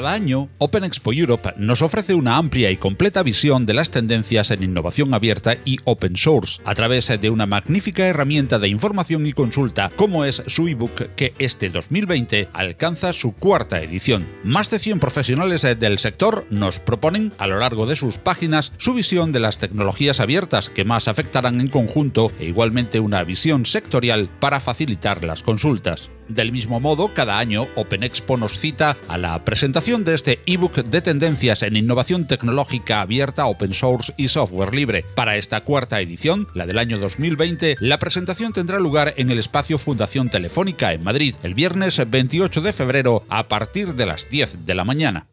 Cada año, Open Expo Europe nos ofrece una amplia y completa visión de las tendencias en innovación abierta y open source, a través de una magnífica herramienta de información y consulta como es su ebook que este 2020 alcanza su cuarta edición. Más de 100 profesionales del sector nos proponen a lo largo de sus páginas su visión de las tecnologías abiertas que más afectarán en conjunto e igualmente una visión sectorial para facilitar las consultas. Del mismo modo, cada año Open Expo nos cita a la presentación de este ebook de tendencias en innovación tecnológica abierta, open source y software libre. Para esta cuarta edición, la del año 2020, la presentación tendrá lugar en el espacio Fundación Telefónica en Madrid el viernes 28 de febrero a partir de las 10 de la mañana.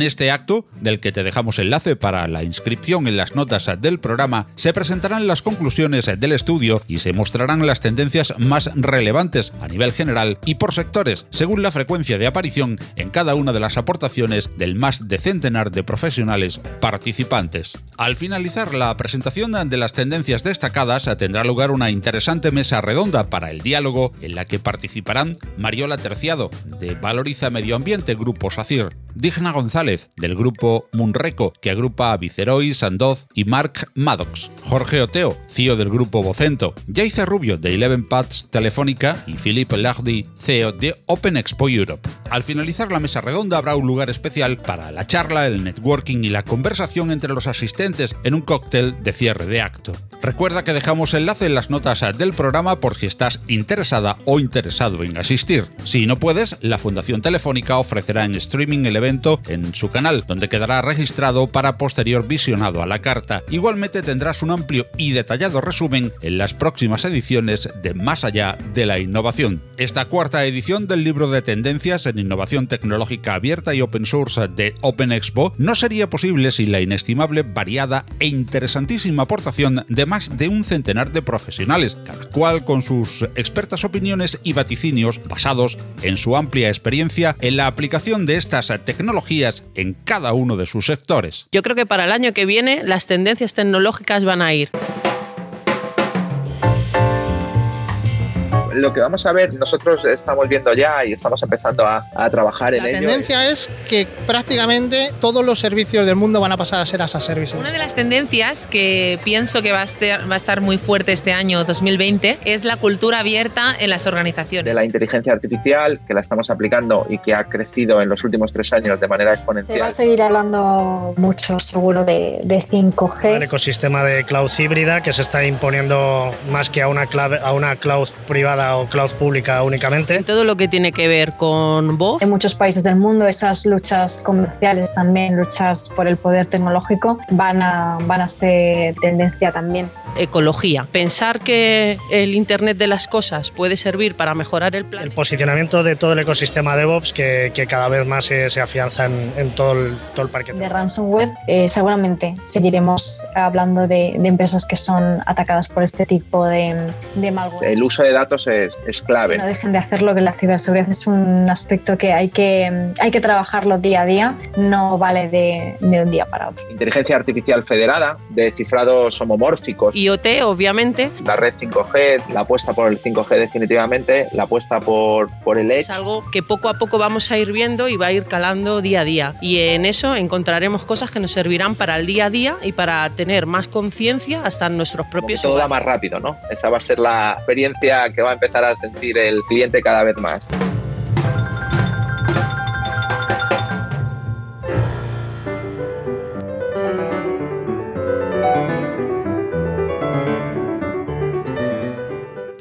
En este acto, del que te dejamos enlace para la inscripción en las notas del programa, se presentarán las conclusiones del estudio y se mostrarán las tendencias más relevantes a nivel general y por sectores, según la frecuencia de aparición en cada una de las aportaciones del más de centenar de profesionales participantes. Al finalizar la presentación de las tendencias destacadas, tendrá lugar una interesante mesa redonda para el diálogo en la que participarán Mariola Terciado, de Valoriza Medio Ambiente Grupo SACIR, Digna González, del grupo Munreco, que agrupa a Viceroy, Sandoz y Mark Maddox, Jorge Oteo, CEO del grupo Vocento, Jaice Rubio de Eleven Pads Telefónica y Philippe Lardy, CEO de Open Expo Europe. Al finalizar la mesa redonda habrá un lugar especial para la charla, el networking y la conversación entre los asistentes en un cóctel de cierre de acto. Recuerda que dejamos enlace en las notas del programa por si estás interesada o interesado en asistir. Si no puedes, la Fundación Telefónica ofrecerá en streaming el evento en su canal, donde quedará registrado para posterior visionado a la carta. Igualmente tendrás un amplio y detallado resumen en las próximas ediciones de Más allá de la innovación. Esta cuarta edición del libro de tendencias en innovación tecnológica abierta y open source de Open Expo no sería posible sin la inestimable, variada e interesantísima aportación de más de un centenar de profesionales, cada cual con sus expertas opiniones y vaticinios basados en su amplia experiencia en la aplicación de estas tecnologías en cada uno de sus sectores. Yo creo que para el año que viene las tendencias tecnológicas van a ir lo que vamos a ver, nosotros estamos viendo ya y estamos empezando a, trabajar en la ello. La tendencia es que prácticamente todos los servicios del mundo van a pasar a ser as a services. Una de las tendencias que pienso que va a, estar, va a estar muy fuerte este año 2020 es la cultura abierta en las organizaciones. De la inteligencia artificial, que la estamos aplicando y que ha crecido en los últimos tres años de manera exponencial. Se va a seguir hablando mucho, seguro, de, de 5G. El ecosistema de cloud híbrida que se está imponiendo más que a una, clave, a una cloud privada o cloud pública únicamente. Todo lo que tiene que ver con voz. En muchos países del mundo esas luchas comerciales también, luchas por el poder tecnológico, van a, van a ser tendencia también ecología. Pensar que el Internet de las cosas puede servir para mejorar el plan. El posicionamiento de todo el ecosistema DevOps que, que cada vez más se, se afianza en, en, todo, el, todo el parque. De ransomware, eh, seguramente seguiremos hablando de, de, empresas que son atacadas por este tipo de, de malware. El uso de datos es, es clave. No dejen de hacerlo, que la ciberseguridad es un aspecto que hay que, hay que trabajarlo día a día, no vale de, de un día para otro. Inteligencia artificial federada, de cifrados homomórficos IoT, obviamente. La red 5G, la apuesta por el 5G definitivamente, la apuesta por, por el Edge. Es algo que poco a poco vamos a ir viendo y va a ir calando día a día. Y en eso encontraremos cosas que nos servirán para el día a día y para tener más conciencia hasta en nuestros propios. Todo va más rápido, ¿no? Esa va a ser la experiencia que va a empezar a sentir el cliente cada vez más.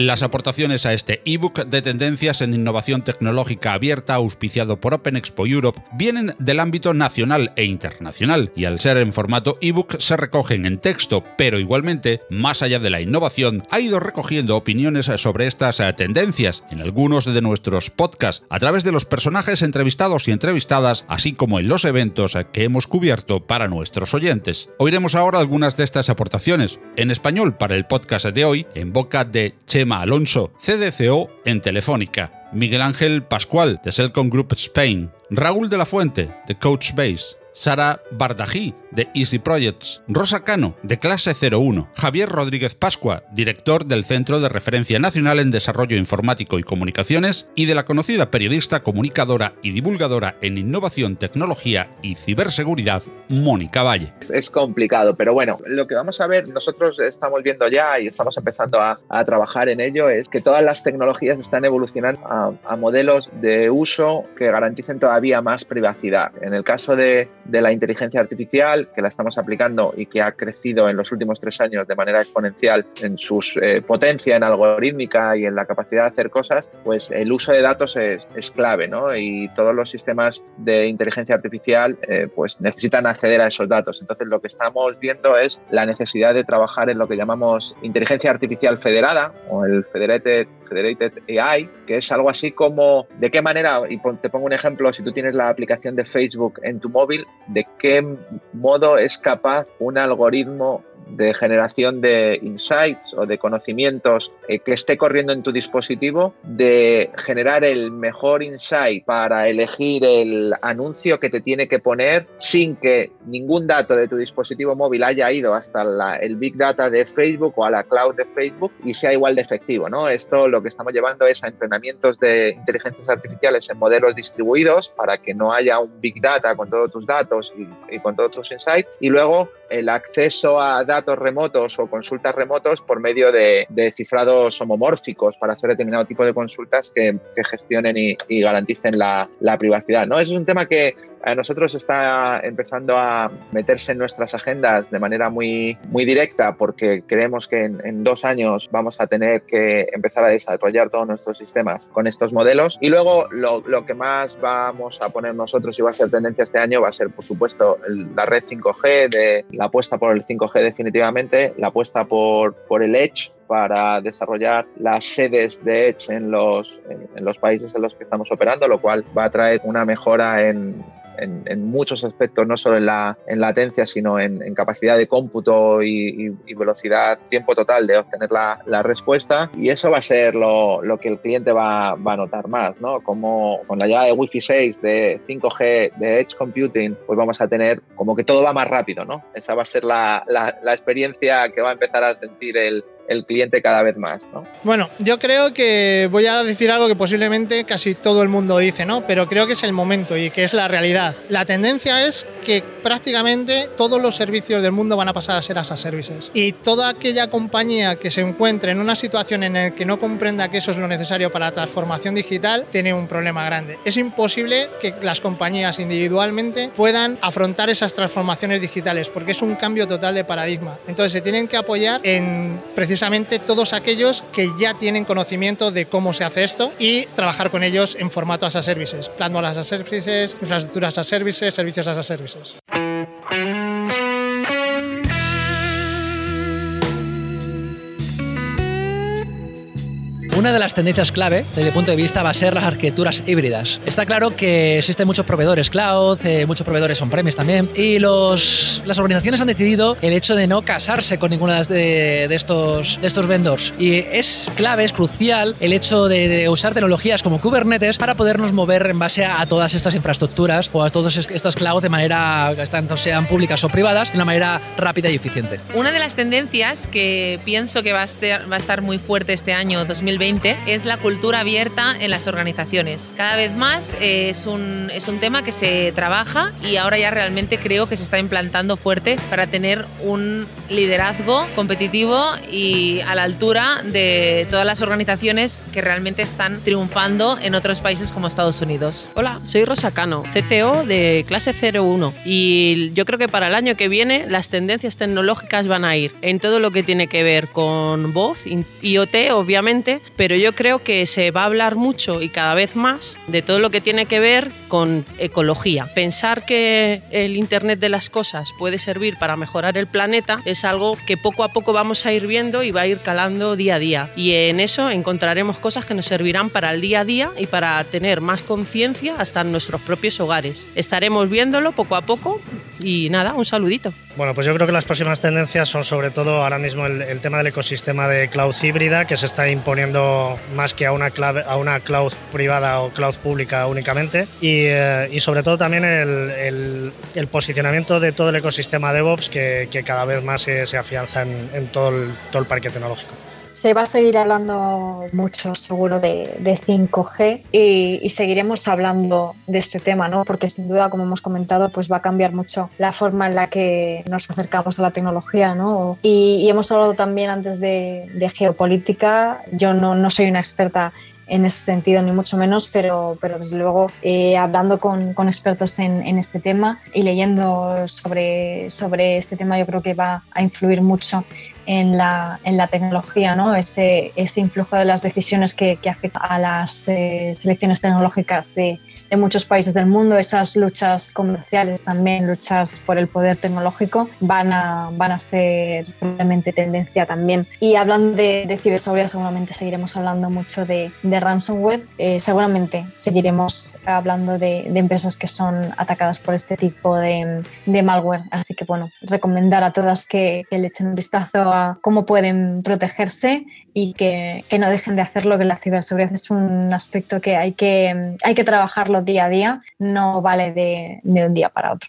Las aportaciones a este ebook de tendencias en innovación tecnológica abierta auspiciado por Open Expo Europe vienen del ámbito nacional e internacional y al ser en formato ebook se recogen en texto, pero igualmente, más allá de la innovación, ha ido recogiendo opiniones sobre estas tendencias en algunos de nuestros podcasts a través de los personajes entrevistados y entrevistadas, así como en los eventos que hemos cubierto para nuestros oyentes. Oiremos ahora algunas de estas aportaciones, en español para el podcast de hoy, en boca de Chema Alonso, CDCO en Telefónica, Miguel Ángel Pascual de Celcom Group Spain, Raúl de la Fuente de Coach Base, Sara Bardají, de Easy Projects, Rosa Cano, de Clase 01, Javier Rodríguez Pascua, director del Centro de Referencia Nacional en Desarrollo Informático y Comunicaciones, y de la conocida periodista, comunicadora y divulgadora en innovación, tecnología y ciberseguridad, Mónica Valle. Es, complicado, pero bueno, lo que vamos a ver, nosotros estamos viendo ya y estamos empezando a, trabajar en ello, es que todas las tecnologías están evolucionando a, a modelos de uso que garanticen todavía más privacidad. En el caso de, de la inteligencia artificial, que la estamos aplicando y que ha crecido en los últimos tres años de manera exponencial en su eh, potencia, en algorítmica y en la capacidad de hacer cosas, pues el uso de datos es, clave, ¿no? Y todos los sistemas de inteligencia artificial eh, pues necesitan acceder a esos datos. Entonces lo que estamos viendo es la necesidad de trabajar en lo que llamamos inteligencia artificial federada o el Federated, Federated AI, que es algo así como de qué manera, y te pongo un ejemplo, si tú tienes la aplicación de Facebook en tu móvil, de qué modo es capaz un algoritmo de generación de insights o de conocimientos eh, que esté corriendo en tu dispositivo, de generar el mejor insight para elegir el anuncio que te tiene que poner sin que ningún dato de tu dispositivo móvil haya ido hasta el big data de Facebook o a la cloud de Facebook y sea igual de efectivo. ¿no? Esto lo que estamos llevando es a entrenamientos de inteligencias artificiales en modelos distribuidos para que no haya un big data con todos tus datos y, y con todos tus insights y luego el acceso a datos remotos o consultas remotos por medio de, cifrados homomórficos para hacer determinado tipo de consultas que, gestionen y, garanticen la, la, privacidad. ¿no? Eso es un tema que a nosotros está empezando a meterse en nuestras agendas de manera muy, muy directa porque creemos que en, dos años vamos a tener que empezar a desarrollar todos nuestros sistemas con estos modelos. Y luego lo, lo, que más vamos a poner nosotros y va a ser tendencia este año va a ser, por supuesto, la red 5G, de, la apuesta por el 5G definitivamente, la apuesta por, por el Edge para desarrollar las sedes de Edge en los, en los países en los que estamos operando, lo cual va a traer una mejora en en, muchos aspectos, no solo en, la, en latencia, sino en, capacidad de cómputo y, velocidad, tiempo total de obtener la, la, respuesta. Y eso va a ser lo, lo que el cliente va, va, a notar más, ¿no? Como con la llegada de Wi-Fi 6, de 5G, de Edge Computing, pues vamos a tener como que todo va más rápido, ¿no? Esa va a ser la, la, la experiencia que va a empezar a sentir el, el cliente cada vez más. ¿no? Bueno, yo creo que voy a decir algo que posiblemente casi todo el mundo dice, ¿no? Pero creo que es el momento y que es la realidad. La tendencia es que prácticamente todos los servicios del mundo van a pasar a ser as a services. Y toda aquella compañía que se encuentre en una situación en la que no comprenda que eso es lo necesario para la transformación digital, tiene un problema grande. Es imposible que las compañías individualmente puedan afrontar esas transformaciones digitales porque es un cambio total de paradigma. Entonces se tienen que apoyar en precisamente todos aquellos que ya tienen conocimiento de cómo se hace esto y trabajar con ellos en formato as a services, plano as a services, infraestructuras as a services, servicios as a services eso. Una de las tendencias clave desde el punto de vista va a ser las arquitecturas híbridas. Está claro que existen muchos proveedores cloud, eh, muchos proveedores on-premise también, y los, las organizaciones han decidido el hecho de no casarse con ninguna de, de, estos, de estos vendors. Y es clave, es crucial el hecho de, usar tecnologías como Kubernetes para podernos mover en base a, todas estas infraestructuras o a todas estas cloud de manera, tanto sean públicas o privadas, de una manera rápida y eficiente. Una de las tendencias que pienso que va a estar, va a estar muy fuerte este año 2020 2020 es la cultura abierta en las organizaciones. Cada vez más eh, es, un, es un tema que se trabaja y ahora ya realmente creo que se está implantando fuerte para tener un liderazgo competitivo y a la altura de todas las organizaciones que realmente están triunfando en otros países como Estados Unidos. Hola, soy Rosa Cano, CTO de clase 01 y yo creo que para el año que viene las tendencias tecnológicas van a ir en todo lo que tiene que ver con voz, IoT obviamente, pero yo creo que se va a hablar mucho y cada vez más de todo lo que tiene que ver con ecología. Pensar que el Internet de las Cosas puede servir para mejorar el planeta es algo que poco a poco vamos a ir viendo y va a ir calando día a día. Y en eso encontraremos cosas que nos servirán para el día a día y para tener más conciencia hasta en nuestros propios hogares. Estaremos viéndolo poco a poco y nada, un saludito. Bueno, pues yo creo que las próximas tendencias son sobre todo ahora mismo el, tema del ecosistema de cloud híbrida que se está imponiendo más que a una, a una cloud privada o cloud pública únicamente y, eh, sobre todo también el, posicionamiento de todo el ecosistema DevOps que, que cada vez más se, afianza en, todo, todo el parque tecnológico. Se va a seguir hablando mucho, seguro, de, 5G y, seguiremos hablando de este tema, ¿no? Porque sin duda, como hemos comentado, pues va a cambiar mucho la forma en la que nos acercamos a la tecnología, ¿no? Y, hemos hablado también antes de, geopolítica. Yo no, no soy una experta en ese sentido, ni mucho menos, pero, pero desde luego eh, hablando con, con expertos en, en, este tema y leyendo sobre, sobre este tema, yo creo que va a influir mucho en la, en la tecnología, ¿no? ese, ese influjo de las decisiones que, que afecta a las eh, selecciones tecnológicas de, de muchos países del mundo, esas luchas comerciales también, luchas por el poder tecnológico, van a, van a ser probablemente tendencia también. Y hablando de, ciberseguridad, seguramente seguiremos hablando mucho de, ransomware, eh, seguramente seguiremos hablando de, empresas que son atacadas por este tipo de malware. Así que bueno, recomendar a todas que, que, le echen un vistazo a cómo pueden protegerse y que, que no dejen de hacerlo, que la ciberseguridad es un aspecto que hay que, hay que trabajarlo día a día no vale de, de un día para otro.